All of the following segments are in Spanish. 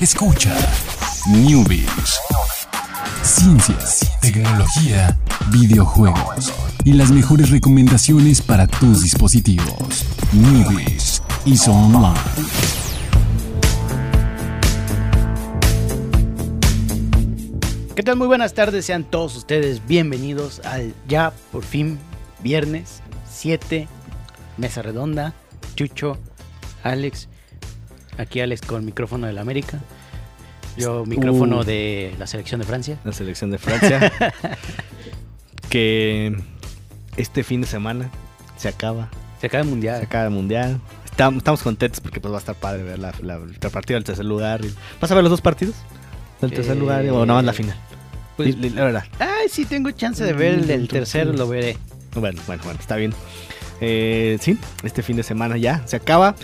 Escucha Newbies. Ciencias, tecnología, videojuegos y las mejores recomendaciones para tus dispositivos. Newbies y Online. ¿Qué tal? Muy buenas tardes, sean todos ustedes bienvenidos al ya por fin viernes 7, mesa redonda, Chucho, Alex, aquí Alex con micrófono del América, yo micrófono Uh. de la selección de Francia. la selección de Francia. que este fin de semana se acaba. Se acaba el Se mundial. acaba el mundial. Estamos, estamos contentos porque pues va a estar padre ver la, la- el partido del tercer lugar. ¿Vas a ver los dos partidos? ¿Del tercer Eh, lugar o nada más la final? Pues, la verdad. ay, sí tengo chance de ver el del tercero, lo veré. Bueno, bueno, bueno, está bien. Eh, sí, este fin de semana ya se acaba.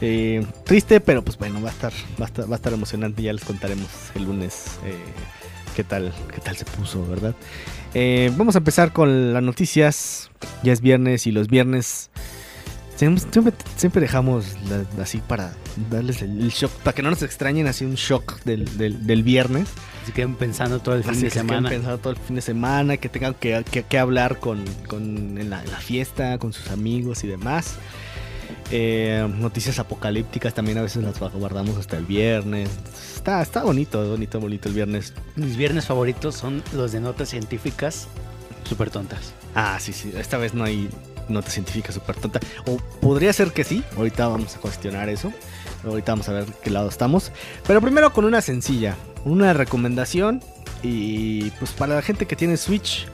Eh, triste, pero pues bueno, va a estar, va a estar, va a estar emocionante. Ya les contaremos el lunes eh, qué tal, qué tal se puso, ¿verdad? Eh, vamos a empezar con las noticias. Ya es viernes y los viernes siempre, siempre, dejamos la- así para darles el, el shock, para que no nos extrañen así un shock del, del, del viernes. Se pensando todo el fin Así de que se queden semana. pensando todo el fin de semana, que tengan que, que- que hablar con, con- en, la, en la fiesta, con sus amigos y demás. Eh, noticias apocalípticas también a veces las guardamos hasta el viernes. Está, está bonito, bonito, bonito el viernes. Mis viernes favoritos son los de notas científicas súper tontas. Ah, sí, sí, esta vez no hay nota científica súper tonta. O podría ser que sí, ahorita vamos a cuestionar eso. Ahorita vamos a ver qué lado estamos. Pero primero con una sencilla, una recomendación. Y pues para la gente que tiene Switch,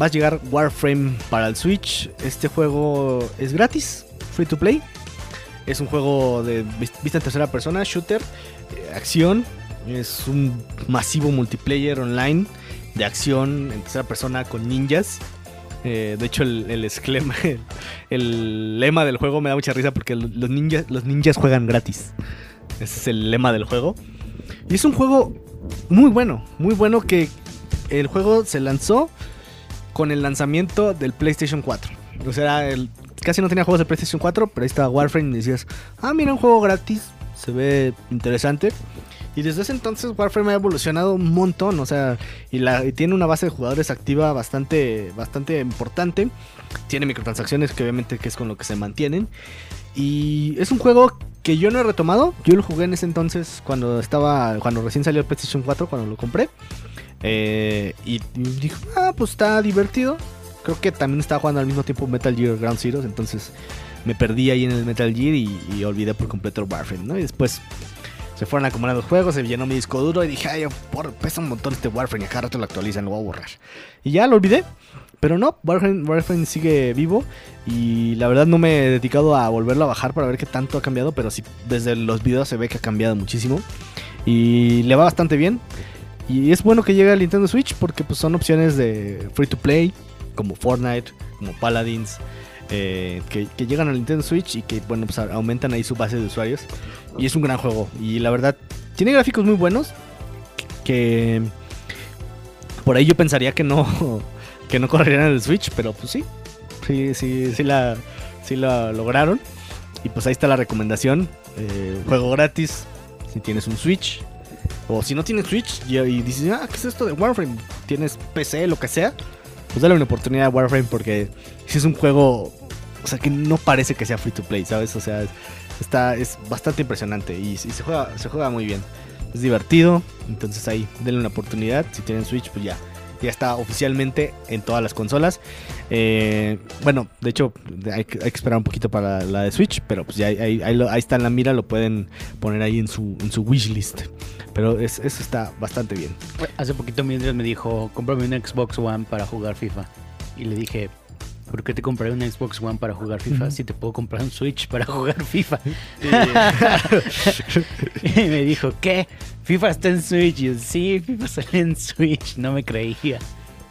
va a llegar Warframe para el Switch. Este juego es gratis, free to play. Es un juego de vis- vista en tercera persona, shooter, eh, acción. Es un masivo multiplayer online de acción en tercera persona con ninjas. Eh, de hecho, el, el esclema, el, el lema del juego me da mucha risa porque los ninjas, los ninjas juegan gratis. Ese es el lema del juego. Y es un juego muy bueno, muy bueno que el juego se lanzó con el lanzamiento del PlayStation 4. O sea, casi no tenía juegos de PlayStation 4, pero ahí estaba Warframe y decías, ah, mira, un juego gratis, se ve interesante. Y desde ese entonces Warframe ha evolucionado un montón, o sea, y, y tiene una base de jugadores activa bastante, bastante importante. Tiene microtransacciones que obviamente que es con lo que se mantienen. Y es un juego que yo no he retomado. Yo lo jugué en ese entonces cuando estaba, cuando recién salió el PlayStation 4, cuando lo compré. Eh, y, dije, ah, pues está divertido. Creo que también estaba jugando al mismo tiempo Metal Gear Ground Zeroes, entonces me perdí ahí en el Metal Gear y, olvidé por completo Warframe, ¿no? Y después se fueron acumulando juegos, se llenó mi disco duro y dije, ay, por, pesa un montón este Warframe y a cada rato lo actualizan, lo voy a borrar. Y ya lo olvidé, pero no, Warframe, Warframe sigue vivo y la verdad no me he dedicado a volverlo a bajar para ver qué tanto ha cambiado, pero sí, desde los videos se ve que ha cambiado muchísimo y le va bastante bien. Y es bueno que llegue al Nintendo Switch porque pues, son opciones de free to play, como Fortnite, como Paladins, eh, que, que llegan al Nintendo Switch y que bueno, pues, aumentan ahí su base de usuarios. Y es un gran juego. Y la verdad, tiene gráficos muy buenos. Que por ahí yo pensaría que no, que no correrían en el Switch, pero pues sí, sí, sí, sí la, sí la lograron. Y pues ahí está la recomendación. eh, juego gratis si tienes un Switch. O si no tienes Switch y, dices, ah, ¿qué es esto de Warframe? ¿Tienes PC, lo que sea? Pues dale una oportunidad a Warframe porque si es un juego, o sea, que no parece que sea free to play, ¿sabes? O sea, está, es bastante impresionante y, y se, juega, se juega muy bien. Es divertido, entonces ahí, denle una oportunidad. Si tienen Switch, pues ya. Ya está oficialmente en todas las consolas. Eh, bueno, de hecho, hay, que esperar un poquito para la, de Switch, pero pues ya ahí, ahí- está en la mira, lo pueden poner ahí en su, en su wishlist. Pero es- eso está bastante bien. Hace poquito Mildred me dijo, cómprame un Xbox One para jugar FIFA. Y le dije, ¿por qué te compraré un Xbox One para jugar FIFA Ujú. si te puedo comprar un Switch para jugar FIFA? y me dijo, ¿qué? FIFA está en Switch. Y yo, sí, FIFA sale en Switch. No me creía.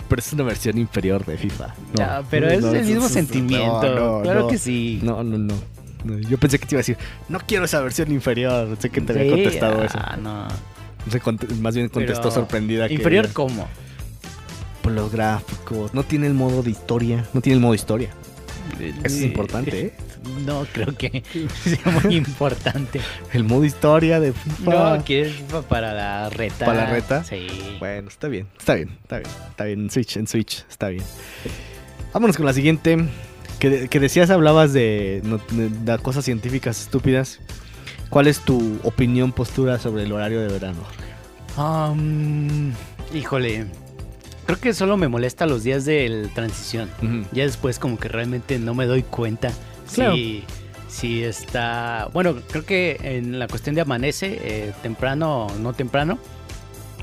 Pero es una versión inferior de FIFA. Ah, pero es el mismo sentimiento. no, claro no. que sí. No, no, no. No, Yo pensé que te iba a decir, no quiero esa versión inferior. Sé que te había contestado eso. ah, no. Más bien contestó Pero, sorprendida. que- ¿Inferior cómo? Por los gráficos. No tiene el modo de historia. No tiene el modo historia. Eso es importante, ¿eh? No, creo que sea muy importante. El modo historia de FIFA. No, quieres FIFA para la reta. ¿Para la reta? Sí. Bueno, está bien, está bien, está bien, está bien. En Switch, en Switch, está bien. Vámonos con la siguiente. Que, que decías, hablabas de- de cosas científicas estúpidas. ¿Cuál es tu opinión, postura sobre el horario de verano? Um, híjole. Creo que solo me molesta los días de transición. Ya después como que realmente no me doy cuenta Claro. si, si está... Bueno, creo que en la cuestión de amanece, eh, temprano o no temprano,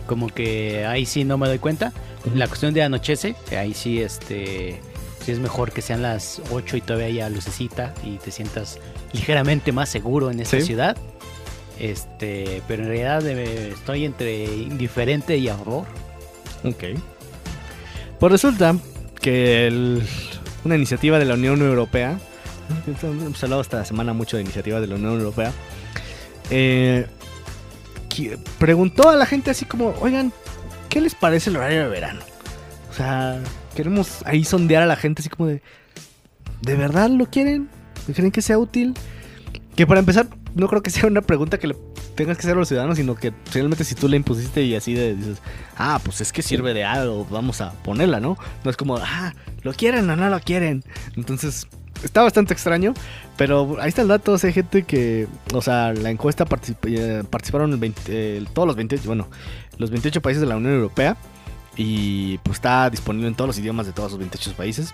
como que ahí sí no me doy cuenta. La cuestión de anochece, que ahí sí, este, sí es mejor que sean las 8 y todavía haya lucecita y te sientas ligeramente más seguro en esa Sí. ciudad. Este, pero en realidad eh, estoy entre indiferente y a favor. Ok. Pues resulta que una iniciativa de la Unión Europea, hemos hablado esta semana mucho de iniciativas de la Unión Europea, eh, preguntó a la gente así como, oigan, ¿qué les parece el horario de verano? O sea, queremos ahí sondear a la gente así como de, ¿de verdad lo quieren? ¿Creen que sea útil? Que para empezar, no creo que sea una pregunta que le tengas que a los ciudadanos, sino que finalmente si tú la impusiste y así de, dices, ah, pues es que sirve de algo, vamos a ponerla, ¿no? No es como, ah, ¿lo quieren o no lo quieren? Entonces, está bastante extraño, pero ahí está el dato, o sea, hay gente que, o sea, la encuesta particip- eh, participaron el 20, eh, todos los 28, bueno, los 28 países de la Unión Europea y pues está disponible en todos los idiomas de todos los 28 países.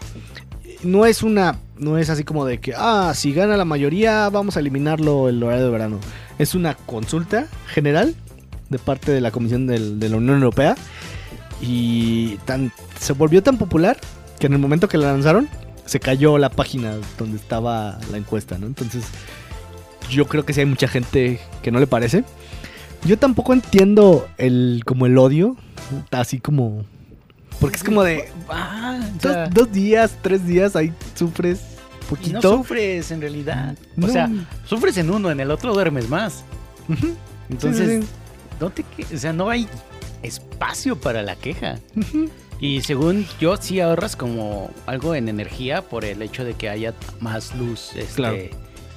No es una, no es así como de que, ah, si gana la mayoría vamos a eliminarlo el horario de verano. Es una consulta general de parte de la Comisión de la Unión Europea y tan, se volvió tan popular que en el momento que la lanzaron se cayó la página donde estaba la encuesta, ¿no? Entonces yo creo que sí hay mucha gente que no le parece. Yo tampoco entiendo el como el odio, así como porque es como de Ah, dos, días, tres días ahí sufres y no poquito. sufres en realidad. No. O sea, sufres en uno, en el otro duermes más. Entonces, sí, sí, no te o sea, no hay espacio para la queja. Y según yo, sí ahorras como algo en energía por el hecho de que haya más luz este, Claro.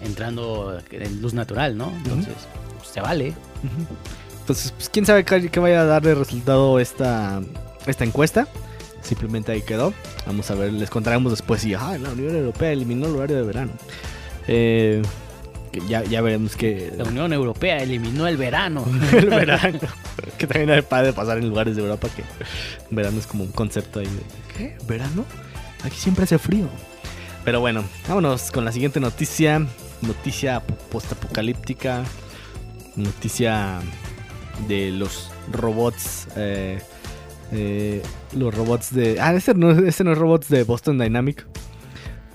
entrando en luz natural, ¿no? Entonces, pues, se vale. Entonces, pues quién sabe qué vaya a dar de resultado esta, esta encuesta. Simplemente ahí quedó. Vamos a ver, les contaremos después si ah, la Unión Europea eliminó el horario de verano. Eh, ya, ya veremos que La Unión Europea eliminó el verano. el verano. que también hay padre pasar en lugares de Europa que verano es como un concepto ahí de ¿qué? ¿Verano? Aquí siempre hace frío. Pero bueno, vámonos con la siguiente noticia. Noticia po- postapocalíptica. Noticia de los robots. eh, eh, los robots de. Ah, este no, este no es robots de Boston Dynamic.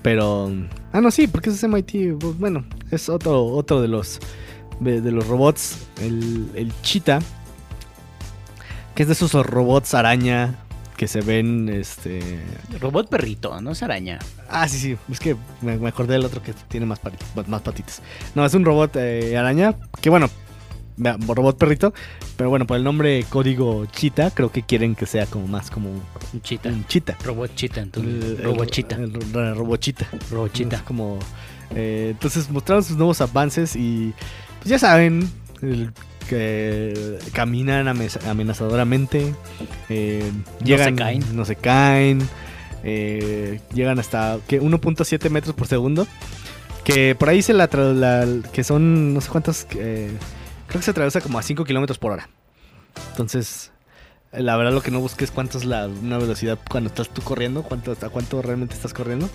Pero. Ah, no, sí, porque ese es MIT. Bueno, es otro, otro de los. De, de los robots. El, el Cheetah. Que es de esos robots araña. Que se ven. Este. Robot perrito, no es araña. Ah, sí, sí. Es que me, me acordé del otro que tiene más, pati- más patitas. No, es un robot eh, araña. Que bueno, robot perrito. Pero bueno, por el nombre código Cheetah, creo que quieren que sea como más como un Un chita. Robot chita, entonces. Robot chita. el ro- robochita. Robot Es chita. como. eh, entonces mostraron sus nuevos avances y. Pues ya saben. el- que caminan amenaz- amenazadoramente. eh, llegan, se caen. No se caen. eh, llegan hasta ¿qué? 1.7 metros por segundo. Que por ahí se la, la- que son no sé cuántos. eh, creo que se atraviesa como a 5 kilómetros por hora. Entonces, la verdad lo que no busques es cuánto es la, una velocidad cuando estás tú corriendo, cuánto, a cuánto realmente estás corriendo.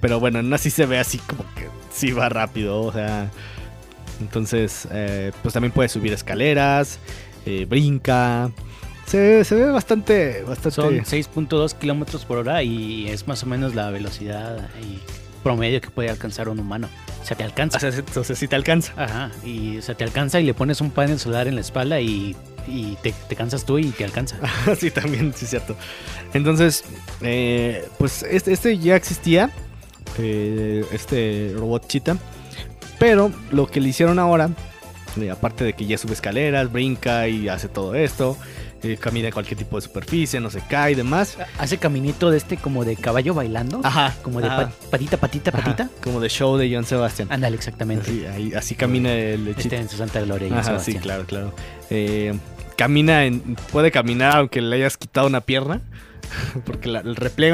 Pero bueno, no así se ve así como que sí va rápido, o sea. Entonces, eh, pues también puede subir escaleras, eh, brinca. Se, se ve bastante, bastante. Son 6.2 kilómetros por hora y es más o menos la velocidad y promedio que puede alcanzar un humano. O sea, te alcanza. o sea, o sea, sí te alcanza. Ajá, y o sea, te alcanza y le pones un panel solar en la espalda y, y te, te cansas tú y te alcanza. sí, también, sí, es cierto. Entonces, eh, pues este, este ya existía, eh, este robot Cheetah, pero lo que le hicieron ahora, eh, aparte de que ya sube escaleras, brinca y hace todo esto, eh, camina en cualquier tipo de superficie, no se cae y demás. Hace caminito de este como de caballo bailando. Ajá, Como de ajá, patita, patita, ajá, patita. como de show de John Sebastian. Ándale, exactamente. Así, ahí- así camina el Este chito. en su santa gloria. Johann Ajá, sí, Sebastián. claro, claro. Eh, camina en, puede caminar aunque le hayas quitado una pierna. Porque la,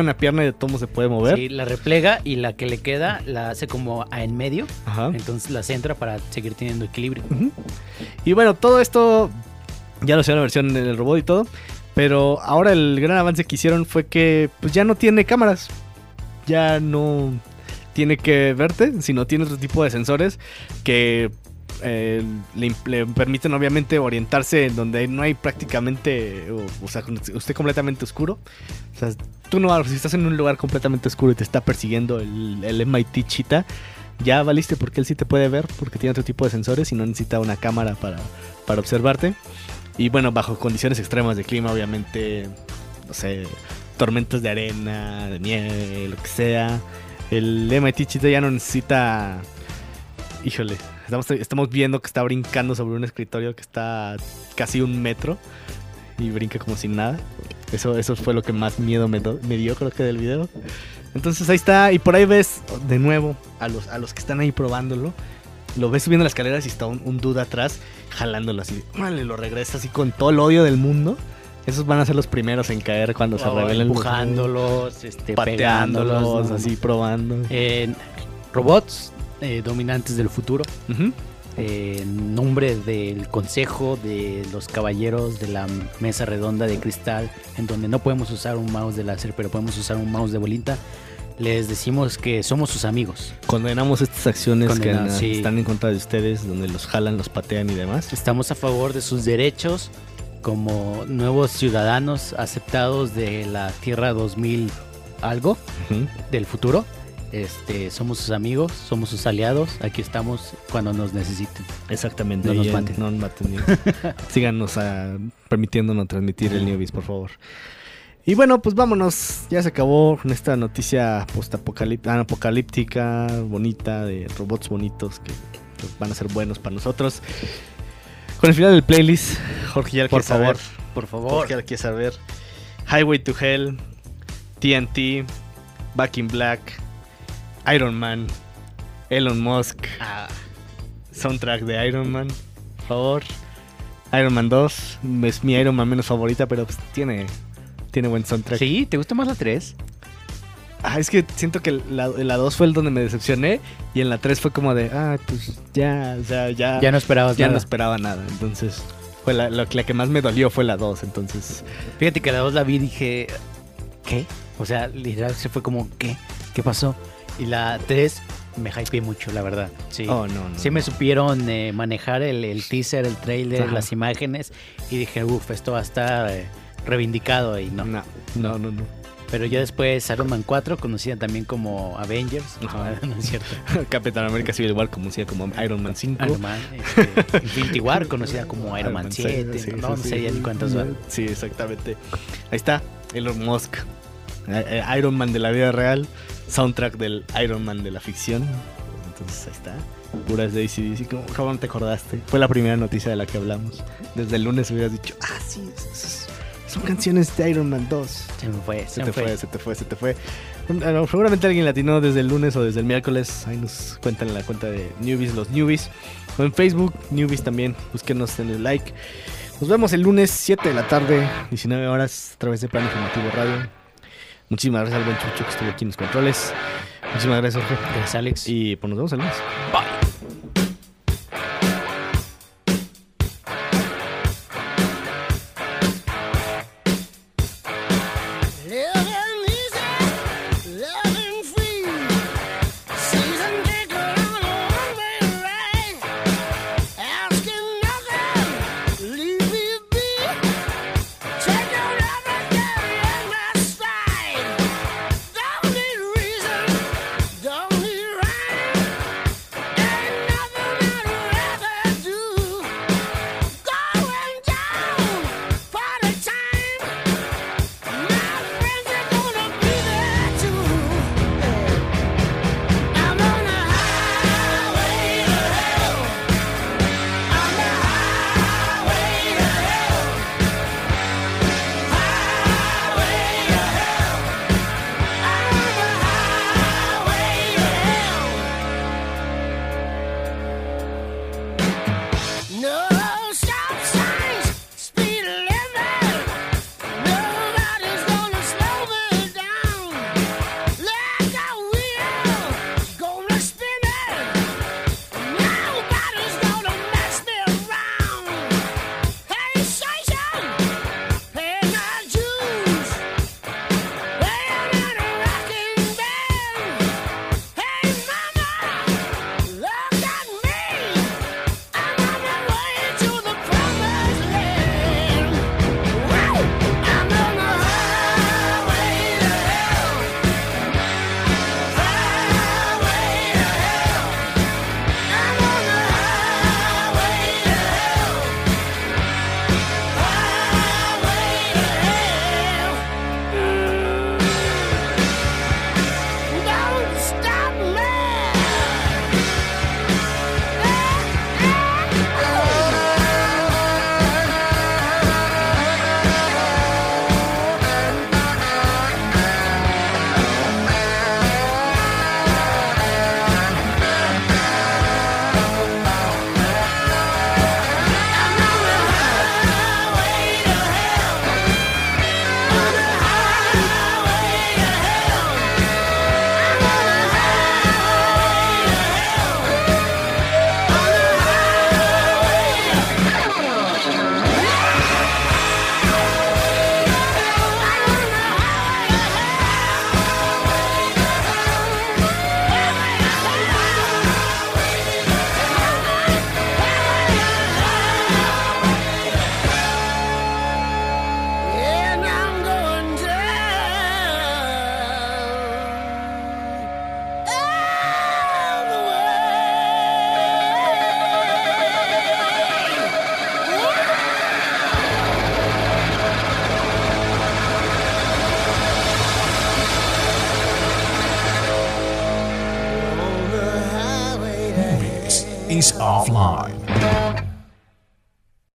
una pierna y de todo se puede mover. Sí, la replega y la que le queda la hace como a en medio. Ajá. Entonces la centra para seguir teniendo equilibrio. Y bueno, todo esto ya lo sé la versión del robot y todo. Pero ahora el gran avance que hicieron fue que pues ya no tiene cámaras. Ya no tiene que verte, sino tiene otro tipo de sensores que eh, le, le permiten obviamente orientarse en donde no hay prácticamente, o, o sea, esté completamente oscuro. O sea, tú no, si estás en un lugar completamente oscuro y te está persiguiendo el, el MIT Cheetah, ya valiste porque él sí te puede ver porque tiene otro tipo de sensores y no necesita una cámara para, para observarte. Y bueno, bajo condiciones extremas de clima, obviamente, no sé, tormentas de arena, de nieve, lo que sea. El MIT Cheetah ya no necesita... Híjole, estamos, estamos viendo que está brincando sobre un escritorio que está casi un metro y brinca como sin nada. Eso, eso fue lo que más miedo me, do- me dio, creo que del video. Entonces ahí está, y por ahí ves de nuevo a los, a los que están ahí probándolo. Lo ves subiendo las escaleras y está un, un dude atrás jalándolo así. Órale, lo regresa así con todo el odio del mundo. Esos van a ser los primeros en caer cuando se O revelen los- empujándolos, este, pateándolos, pegándolos, ¿no? así probando. Eh, robots eh, dominantes del futuro. Eh, en nombre del consejo de los caballeros de la mesa redonda de cristal, en donde no podemos usar un mouse de láser, pero podemos usar un mouse de bolita, les decimos que somos sus amigos. Condenamos estas acciones que sí. están en contra de ustedes, donde los jalan, los patean y demás. Estamos a favor de sus derechos como nuevos ciudadanos aceptados de la Tierra 2000 algo del futuro. Este, somos sus amigos, somos sus aliados. Aquí estamos cuando nos necesiten. Exactamente. No nos maten. No nos maten. Síganos ah, permitiéndonos transmitir el Newbies, por favor. Y bueno, pues vámonos. Ya se acabó con esta noticia post-apocalíptica, bonita, de robots bonitos que van a ser buenos para nosotros. Con el final del playlist, Jorge ya Por quiere saber. por favor. Jorge ya quiere saber. Highway to Hell, TNT, Back in Black, Iron Man, Elon Musk Ah, soundtrack de Iron Man, por favor. Iron Man 2 es mi Iron Man menos favorita, pero pues tiene, tiene buen soundtrack. ¿Sí? ¿Te gusta más la 3? Ah, es que siento que la, la 2 fue el donde me decepcioné y en la 3 fue como de, ah, pues ya, o sea, ya, Ya no esperabas ya no nada. esperaba nada. Entonces, fue la, la, la que más me dolió fue la 2, entonces. Fíjate que la 2 la vi y dije, ¿qué? O sea, literal se fue como, ¿qué? ¿Qué pasó? Y la 3 me hypeé mucho, la verdad. Sí. Oh, no, no. Sí me supieron eh, manejar el, el teaser, el trailer, Ajá. las imágenes y dije, uff, esto va a estar eh, reivindicado y no. No, no, no, no. Pero ya después Iron Man 4, conocida también como Avengers, Ajá. no es cierto, Capitán América Civil War conocida como Iron Man 5. Iron Man, este, Infinity War, conocida como Iron, Man 7, seis, sí, no, sí, no sé ya ni cuántas van. Sí, exactamente. Ahí está, Elon Musk. Eh, eh, Iron Man de la vida real, soundtrack del Iron Man de la ficción. Entonces ahí está. Puras de ACDC. ¿Cómo, cómo te acordaste? Fue la primera noticia de la que hablamos. Desde el lunes hubieras dicho, ah, sí, es- son canciones de Iron Man 2. Se me fue, se, Se me te fue. fue, se te fue, se te fue. Bueno, seguramente alguien latino desde el lunes o desde el miércoles. Ahí nos cuentan en la cuenta de Newbies, los Newbies. O en Facebook, Newbies también. Búsquenos en el like. Nos vemos el lunes 7 de la tarde, 19 horas, a través de Plan Informativo Radio. Muchísimas gracias al buen Chucho que estuvo aquí en los controles. Muchísimas gracias, Jorge. Gracias, Alex. Y pues nos vemos el lunes. Living